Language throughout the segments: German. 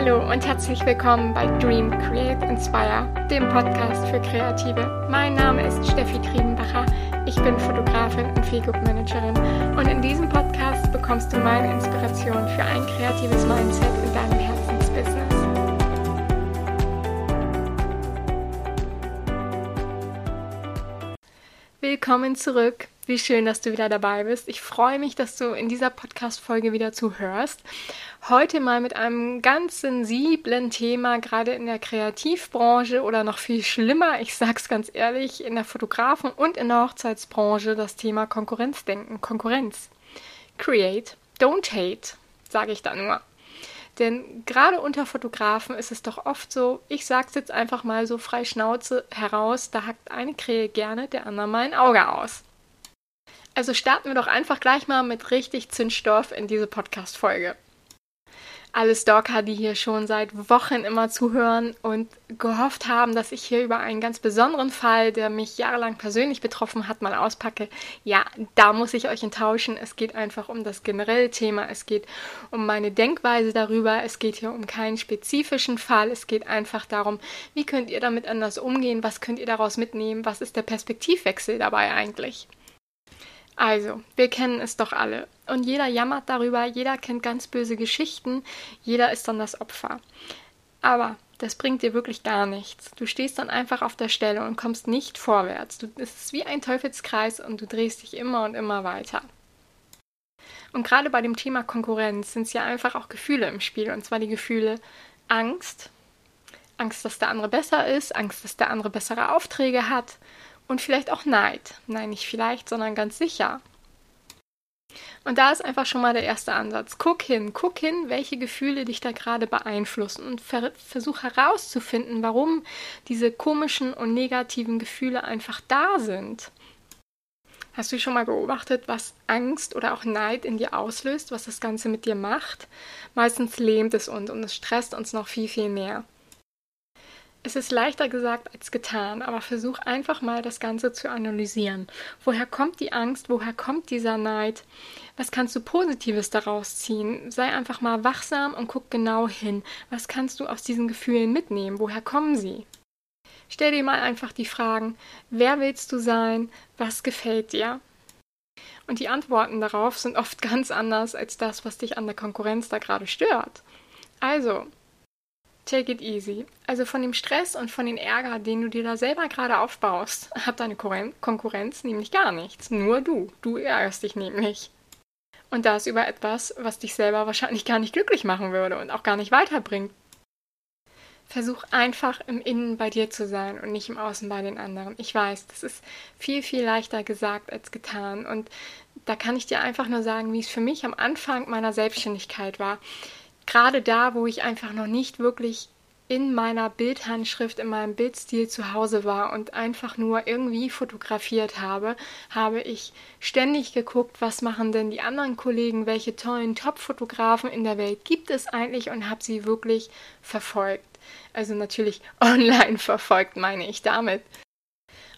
Hallo und herzlich willkommen bei Dream, Create, Inspire, dem Podcast für Kreative. Mein Name ist Steffi Triebenbacher. Ich bin Fotografin und Feelgood Managerin und in diesem Podcast bekommst du meine Inspiration für ein kreatives Mindset in deinem Herzensbusiness. Willkommen zurück. Wie schön, dass du wieder dabei bist. Ich freue mich, dass du in dieser Podcast-Folge wieder zuhörst. Heute mal mit einem ganz sensiblen Thema, gerade in der Kreativbranche oder noch viel schlimmer, ich sag's ganz ehrlich, in der Fotografen- und in der Hochzeitsbranche das Thema Konkurrenzdenken, Konkurrenz. Create, don't hate, sage ich da nur. Denn gerade unter Fotografen ist es doch oft so, ich sag's jetzt einfach mal so frei Schnauze heraus, da hackt eine Krähe gerne der andere mal ein Auge aus. Also starten wir doch einfach gleich mal mit richtig Zündstoff in diese Podcast-Folge. Alle Stalker, die hier schon seit Wochen immer zuhören und gehofft haben, dass ich hier über einen ganz besonderen Fall, der mich jahrelang persönlich betroffen hat, mal auspacke. Ja, da muss ich euch enttäuschen. Es geht einfach um das generelle Thema. Es geht um meine Denkweise darüber. Es geht hier um keinen spezifischen Fall. Es geht einfach darum, wie könnt ihr damit anders umgehen? Was könnt ihr daraus mitnehmen? Was ist der Perspektivwechsel dabei eigentlich? Also, wir kennen es doch alle. Und jeder jammert darüber, jeder kennt ganz böse Geschichten, jeder ist dann das Opfer. Aber das bringt dir wirklich gar nichts. Du stehst dann einfach auf der Stelle und kommst nicht vorwärts. Du, es ist wie ein Teufelskreis und du drehst dich immer und immer weiter. Und gerade bei dem Thema Konkurrenz sind es ja einfach auch Gefühle im Spiel. Und zwar die Gefühle Angst, Angst, dass der andere besser ist, Angst, dass der andere bessere Aufträge hat, und vielleicht auch Neid. Nein, nicht vielleicht, sondern ganz sicher. Und da ist einfach schon mal der erste Ansatz. Guck hin, guck hin, welche Gefühle dich da gerade beeinflussen und ver versuch herauszufinden, warum diese komischen und negativen Gefühle einfach da sind. Hast du schon mal beobachtet, was Angst oder auch Neid in dir auslöst, was das Ganze mit dir macht? Meistens lähmt es uns und es stresst uns noch viel, viel mehr. Es ist leichter gesagt als getan, aber versuch einfach mal das Ganze zu analysieren. Woher kommt die Angst? Woher kommt dieser Neid? Was kannst du Positives daraus ziehen? Sei einfach mal wachsam und guck genau hin. Was kannst du aus diesen Gefühlen mitnehmen? Woher kommen sie? Stell dir mal einfach die Fragen, wer willst du sein? Was gefällt dir? Und die Antworten darauf sind oft ganz anders als das, was dich an der Konkurrenz da gerade stört. Also, Take it easy. Also von dem Stress und von dem Ärger, den du dir da selber gerade aufbaust, hat deine Konkurrenz nämlich gar nichts. Nur du. Du ärgerst dich nämlich. Und das über etwas, was dich selber wahrscheinlich gar nicht glücklich machen würde und auch gar nicht weiterbringt. Versuch einfach im Innen bei dir zu sein und nicht im Außen bei den anderen. Ich weiß, das ist viel, viel leichter gesagt als getan. Und da kann ich dir einfach nur sagen, wie es für mich am Anfang meiner Selbstständigkeit war gerade da, wo ich einfach noch nicht wirklich in meiner Bildhandschrift, in meinem Bildstil zu Hause war und einfach nur irgendwie fotografiert habe, habe ich ständig geguckt, was machen denn die anderen Kollegen, welche tollen Top-Fotografen in der Welt gibt es eigentlich und habe sie wirklich verfolgt. Also natürlich online verfolgt, meine ich damit.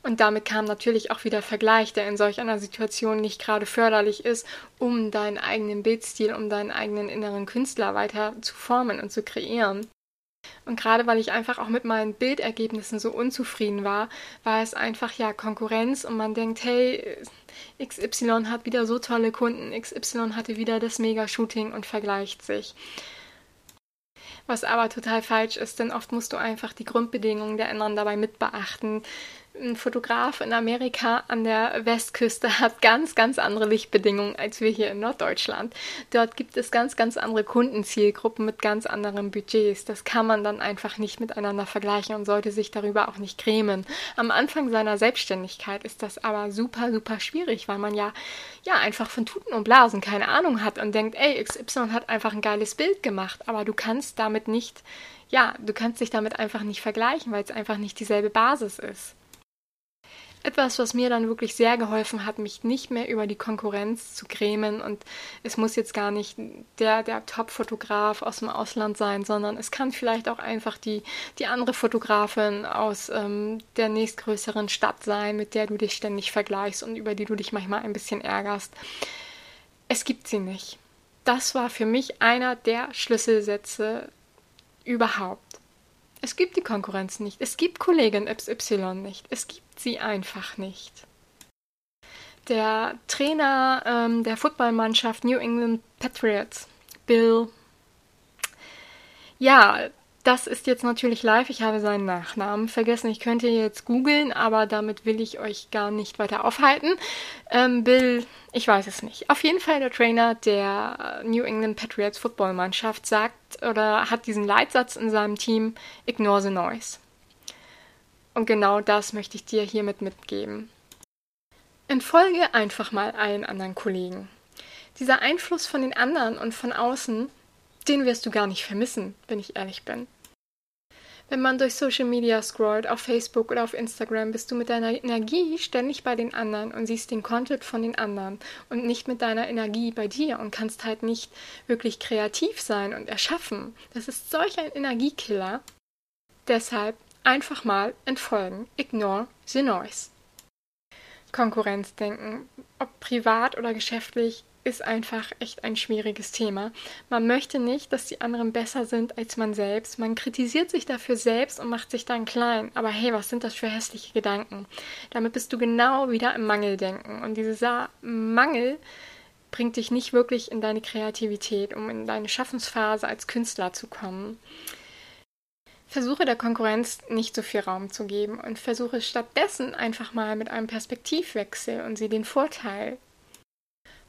Und damit kam natürlich auch wieder Vergleich, der in solch einer Situation nicht gerade förderlich ist, um deinen eigenen Bildstil, um deinen eigenen inneren Künstler weiter zu formen und zu kreieren. Und gerade weil ich einfach auch mit meinen Bildergebnissen so unzufrieden war, war es einfach ja Konkurrenz und man denkt, hey, XY hat wieder so tolle Kunden, XY hatte wieder das Mega-Shooting und vergleicht sich. Was aber total falsch ist, denn oft musst du einfach die Grundbedingungen der anderen dabei mit beachten ein Fotograf in Amerika an der Westküste hat ganz, ganz andere Lichtbedingungen als wir hier in Norddeutschland. Dort gibt es ganz, ganz andere Kundenzielgruppen mit ganz anderen Budgets. Das kann man dann einfach nicht miteinander vergleichen und sollte sich darüber auch nicht grämen. Am Anfang seiner Selbstständigkeit ist das aber super, super schwierig, weil man ja, ja einfach von Tuten und Blasen keine Ahnung hat und denkt, ey, XY hat einfach ein geiles Bild gemacht, aber du kannst damit nicht, ja, du kannst dich damit einfach nicht vergleichen, weil es einfach nicht dieselbe Basis ist. Etwas, was mir dann wirklich sehr geholfen hat, mich nicht mehr über die Konkurrenz zu grämen und es muss jetzt gar nicht der, der Top-Fotograf aus dem Ausland sein, sondern es kann vielleicht auch einfach die, die andere Fotografin aus ähm, der nächstgrößeren Stadt sein, mit der du dich ständig vergleichst und über die du dich manchmal ein bisschen ärgerst. Es gibt sie nicht. Das war für mich einer der Schlüsselsätze überhaupt. Es gibt die Konkurrenz nicht. Es gibt Kollegin XY nicht. Es gibt sie einfach nicht. Der Trainer ähm, der Footballmannschaft New England Patriots, Bill, ja, das ist jetzt natürlich live. Ich habe seinen Nachnamen vergessen. Ich könnte jetzt googeln, aber damit will ich euch gar nicht weiter aufhalten. Ähm, Bill, ich weiß es nicht. Auf jeden Fall der Trainer der New England Patriots Footballmannschaft sagt oder hat diesen Leitsatz in seinem Team: Ignore the noise. Und genau das möchte ich dir hiermit mitgeben. Entfolge einfach mal allen anderen Kollegen. Dieser Einfluss von den anderen und von außen den wirst du gar nicht vermissen, wenn ich ehrlich bin. Wenn man durch Social Media scrollt, auf Facebook oder auf Instagram, bist du mit deiner Energie ständig bei den anderen und siehst den Content von den anderen und nicht mit deiner Energie bei dir und kannst halt nicht wirklich kreativ sein und erschaffen. Das ist solch ein Energiekiller. Deshalb einfach mal entfolgen. Ignore the noise. Konkurrenzdenken, ob privat oder geschäftlich, ist einfach echt ein schwieriges Thema. Man möchte nicht, dass die anderen besser sind als man selbst. Man kritisiert sich dafür selbst und macht sich dann klein. Aber hey, was sind das für hässliche Gedanken? Damit bist du genau wieder im Mangeldenken. Und dieser Mangel bringt dich nicht wirklich in deine Kreativität, um in deine Schaffensphase als Künstler zu kommen. Versuche der Konkurrenz nicht so viel Raum zu geben und versuche stattdessen einfach mal mit einem Perspektivwechsel und sie den Vorteil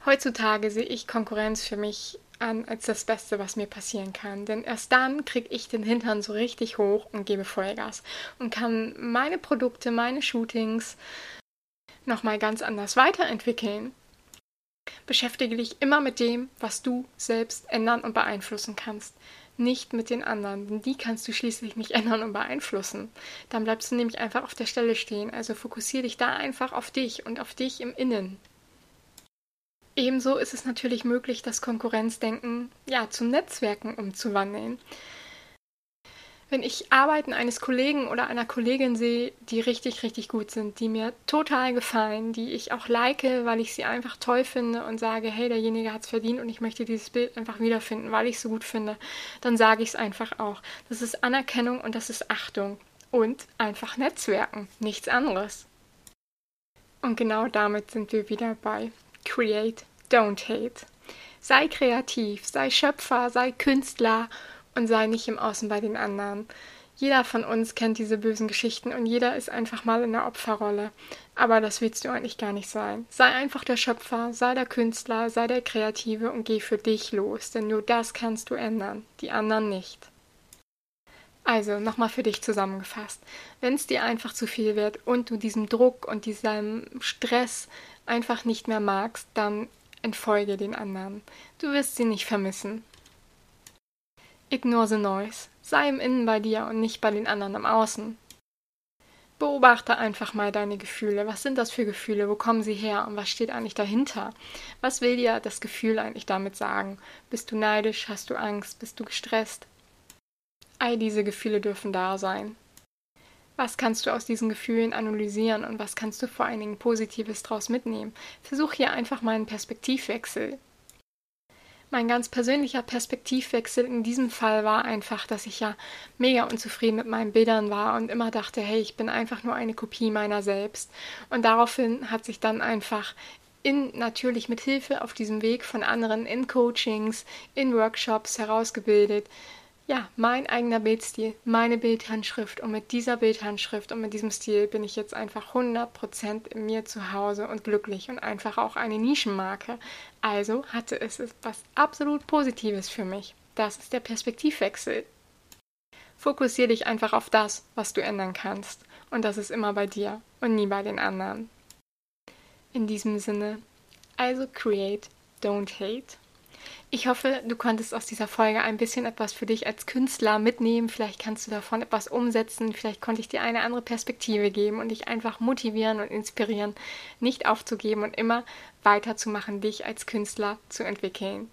Heutzutage sehe ich Konkurrenz für mich an als das Beste, was mir passieren kann. Denn erst dann kriege ich den Hintern so richtig hoch und gebe Vollgas und kann meine Produkte, meine Shootings nochmal ganz anders weiterentwickeln. Beschäftige dich immer mit dem, was du selbst ändern und beeinflussen kannst. Nicht mit den anderen, denn die kannst du schließlich nicht ändern und beeinflussen. Dann bleibst du nämlich einfach auf der Stelle stehen. Also fokussiere dich da einfach auf dich und auf dich im Innen. Ebenso ist es natürlich möglich, das Konkurrenzdenken ja zum Netzwerken umzuwandeln. Wenn ich Arbeiten eines Kollegen oder einer Kollegin sehe, die richtig, richtig gut sind, die mir total gefallen, die ich auch like, weil ich sie einfach toll finde und sage, hey, derjenige hat es verdient und ich möchte dieses Bild einfach wiederfinden, weil ich es so gut finde, dann sage ich es einfach auch. Das ist Anerkennung und das ist Achtung und einfach Netzwerken, nichts anderes. Und genau damit sind wir wieder bei Create, don't hate. Sei kreativ, sei Schöpfer, sei Künstler und sei nicht im Außen bei den anderen. Jeder von uns kennt diese bösen Geschichten und jeder ist einfach mal in der Opferrolle. Aber das willst du eigentlich gar nicht sein. Sei einfach der Schöpfer, sei der Künstler, sei der Kreative und geh für dich los, denn nur das kannst du ändern, die anderen nicht. Also, nochmal für dich zusammengefasst. Wenn es dir einfach zu viel wird und du diesem Druck und diesem Stress einfach nicht mehr magst, dann entfolge den anderen. Du wirst sie nicht vermissen. Ignore the noise. Sei im Innen bei dir und nicht bei den anderen im Außen. Beobachte einfach mal deine Gefühle. Was sind das für Gefühle? Wo kommen sie her? Und was steht eigentlich dahinter? Was will dir das Gefühl eigentlich damit sagen? Bist du neidisch? Hast du Angst? Bist du gestresst? All diese Gefühle dürfen da sein. Was kannst du aus diesen Gefühlen analysieren und was kannst du vor allen Dingen Positives daraus mitnehmen? Versuch hier einfach mal einen Perspektivwechsel. Mein ganz persönlicher Perspektivwechsel in diesem Fall war einfach, dass ich ja mega unzufrieden mit meinen Bildern war und immer dachte, hey, ich bin einfach nur eine Kopie meiner selbst. Und daraufhin hat sich dann einfach in natürlich mit Hilfe auf diesem Weg von anderen in Coachings, in Workshops herausgebildet, ja, mein eigener Bildstil, meine Bildhandschrift und mit dieser Bildhandschrift und mit diesem Stil bin ich jetzt einfach 100% in mir zu Hause und glücklich und einfach auch eine Nischenmarke. Also hatte es etwas absolut Positives für mich. Das ist der Perspektivwechsel. Fokussiere dich einfach auf das, was du ändern kannst. Und das ist immer bei dir und nie bei den anderen. In diesem Sinne, also create, don't hate. Ich hoffe, du konntest aus dieser Folge ein bisschen etwas für dich als Künstler mitnehmen. Vielleicht kannst du davon etwas umsetzen. Vielleicht konnte ich dir eine andere Perspektive geben und dich einfach motivieren und inspirieren, nicht aufzugeben und immer weiterzumachen, dich als Künstler zu entwickeln.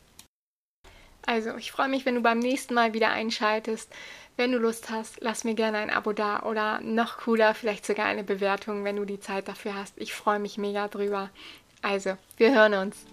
Also, ich freue mich, wenn du beim nächsten Mal wieder einschaltest. Wenn du Lust hast, lass mir gerne ein Abo da oder noch cooler, vielleicht sogar eine Bewertung, wenn du die Zeit dafür hast. Ich freue mich mega drüber. Also, wir hören uns.